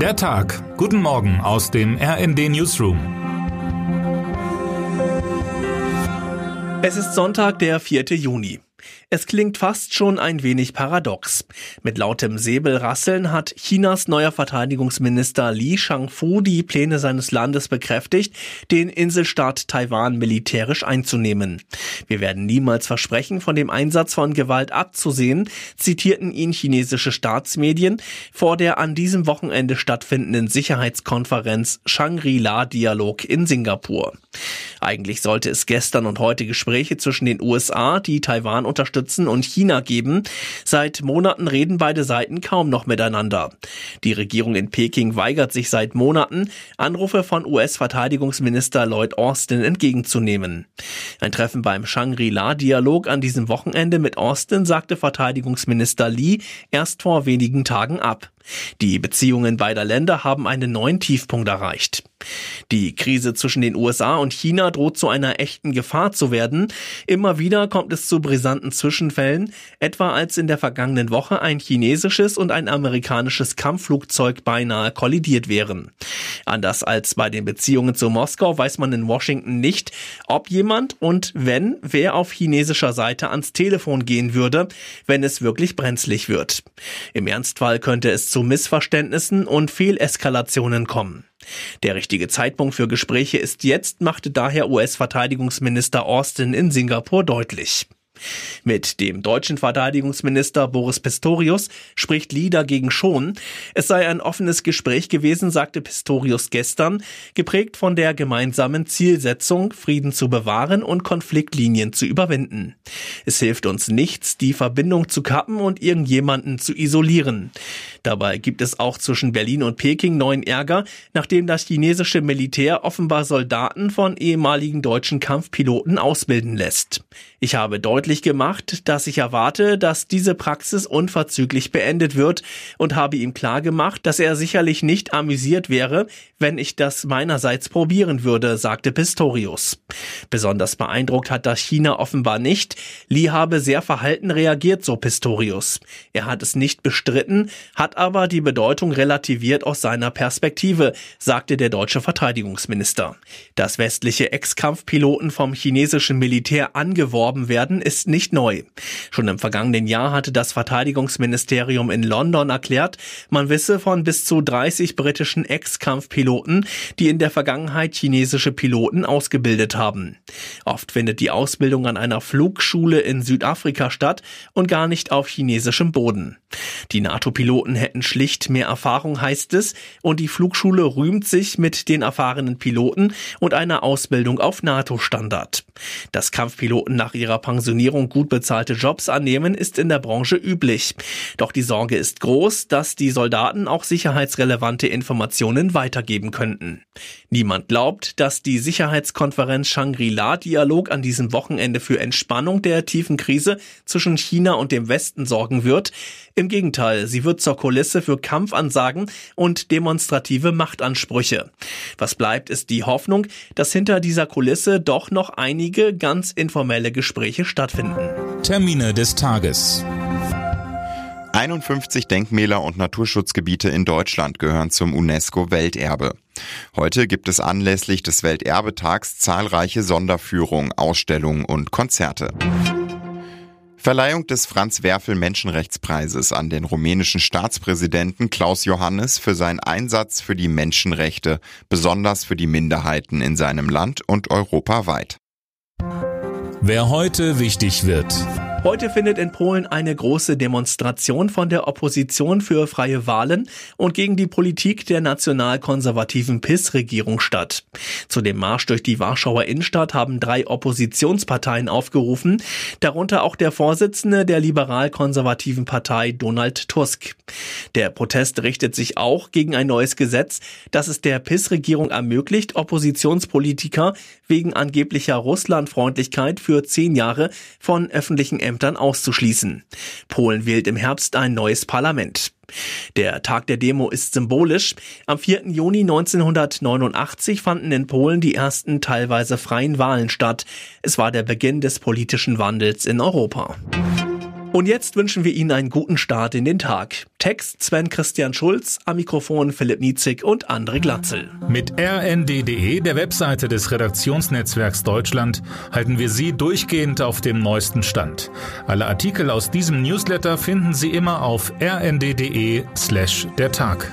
Der Tag. Guten Morgen aus dem RND Newsroom. Es ist Sonntag, der 4. Juni. Es klingt fast schon ein wenig paradox. Mit lautem Säbelrasseln hat Chinas neuer Verteidigungsminister Li Shangfu die Pläne seines Landes bekräftigt, den Inselstaat Taiwan militärisch einzunehmen. Wir werden niemals versprechen, von dem Einsatz von Gewalt abzusehen, zitierten ihn chinesische Staatsmedien vor der an diesem Wochenende stattfindenden Sicherheitskonferenz Shangri-La-Dialog in Singapur. Eigentlich sollte es gestern und heute Gespräche zwischen den USA, die Taiwan unterstützen, und China geben. Seit Monaten reden beide Seiten kaum noch miteinander. Die Regierung in Peking weigert sich seit Monaten, Anrufe von US-Verteidigungsminister Lloyd Austin entgegenzunehmen. Ein Treffen beim Shangri-La-Dialog an diesem Wochenende mit Austin sagte Verteidigungsminister Lee erst vor wenigen Tagen ab. Die Beziehungen beider Länder haben einen neuen Tiefpunkt erreicht. Die Krise zwischen den USA und China droht zu einer echten Gefahr zu werden. Immer wieder kommt es zu brisanten Zwischenfällen, etwa als in der vergangenen Woche ein chinesisches und ein amerikanisches Kampfflugzeug beinahe kollidiert wären. Anders als bei den Beziehungen zu Moskau weiß man in Washington nicht, ob jemand und wenn, wer auf chinesischer Seite ans Telefon gehen würde, wenn es wirklich brenzlig wird. Im Ernstfall könnte es zu Missverständnissen und Fehleskalationen kommen. Der richtige Zeitpunkt für Gespräche ist jetzt, machte daher US-Verteidigungsminister Austin in Singapur deutlich. Mit dem deutschen Verteidigungsminister Boris Pistorius spricht Lee dagegen schon. Es sei ein offenes Gespräch gewesen, sagte Pistorius gestern, geprägt von der gemeinsamen Zielsetzung, Frieden zu bewahren und Konfliktlinien zu überwinden. Es hilft uns nichts, die Verbindung zu kappen und irgendjemanden zu isolieren. Dabei gibt es auch zwischen Berlin und Peking neuen Ärger, nachdem das chinesische Militär offenbar Soldaten von ehemaligen deutschen Kampfpiloten ausbilden lässt. Ich habe deutlich gemacht, dass ich erwarte, dass diese Praxis unverzüglich beendet wird und habe ihm klar gemacht, dass er sicherlich nicht amüsiert wäre, wenn ich das meinerseits probieren würde, sagte Pistorius. Besonders beeindruckt hat das China offenbar nicht. Li habe sehr verhalten reagiert, so Pistorius. Er hat es nicht bestritten, hat aber die Bedeutung relativiert aus seiner Perspektive, sagte der deutsche Verteidigungsminister. Dass westliche Ex-Kampfpiloten vom chinesischen Militär angeworben werden, ist nicht neu. Schon im vergangenen Jahr hatte das Verteidigungsministerium in London erklärt, man wisse von bis zu 30 britischen Ex-Kampfpiloten, die in der Vergangenheit chinesische Piloten ausgebildet haben. Oft findet die Ausbildung an einer Flugschule in Südafrika statt und gar nicht auf chinesischem Boden. Die NATO-Piloten hätten schlicht mehr Erfahrung, heißt es, und die Flugschule rühmt sich mit den erfahrenen Piloten und einer Ausbildung auf NATO-Standard. Dass Kampfpiloten nach ihrer Pensionierung gut bezahlte Jobs annehmen, ist in der Branche üblich. Doch die Sorge ist groß, dass die Soldaten auch sicherheitsrelevante Informationen weitergeben könnten. Niemand glaubt, dass die Sicherheitskonferenz Shangri-La-Dialog an diesem Wochenende für Entspannung der tiefen Krise zwischen China und dem Westen sorgen wird. Im Gegenteil, sie wird zur Kulisse für Kampfansagen und demonstrative Machtansprüche. Was bleibt, ist die Hoffnung, dass hinter dieser Kulisse doch noch einige ganz informelle Gespräche stattfinden. Termine des Tages. 51 Denkmäler und Naturschutzgebiete in Deutschland gehören zum UNESCO-Welterbe. Heute gibt es anlässlich des Welterbetags zahlreiche Sonderführungen, Ausstellungen und Konzerte. Verleihung des Franz Werfel Menschenrechtspreises an den rumänischen Staatspräsidenten Klaus Johannes für seinen Einsatz für die Menschenrechte, besonders für die Minderheiten in seinem Land und europaweit. Wer heute wichtig wird. Heute findet in Polen eine große Demonstration von der Opposition für freie Wahlen und gegen die Politik der nationalkonservativen PIS-Regierung statt. Zu dem Marsch durch die Warschauer Innenstadt haben drei Oppositionsparteien aufgerufen, darunter auch der Vorsitzende der liberal-konservativen Partei Donald Tusk. Der Protest richtet sich auch gegen ein neues Gesetz, das es der PIS-Regierung ermöglicht, Oppositionspolitiker wegen angeblicher Russlandfreundlichkeit für zehn Jahre von öffentlichen Ämtern Ämtern auszuschließen. Polen wählt im Herbst ein neues Parlament. Der Tag der Demo ist symbolisch. Am 4. Juni 1989 fanden in Polen die ersten teilweise freien Wahlen statt. Es war der Beginn des politischen Wandels in Europa. Und jetzt wünschen wir Ihnen einen guten Start in den Tag. Text Sven Christian Schulz, am Mikrofon Philipp Niezig und André Glatzel. Mit rnd.de, der Webseite des Redaktionsnetzwerks Deutschland, halten wir Sie durchgehend auf dem neuesten Stand. Alle Artikel aus diesem Newsletter finden Sie immer auf rnd.de slash der Tag.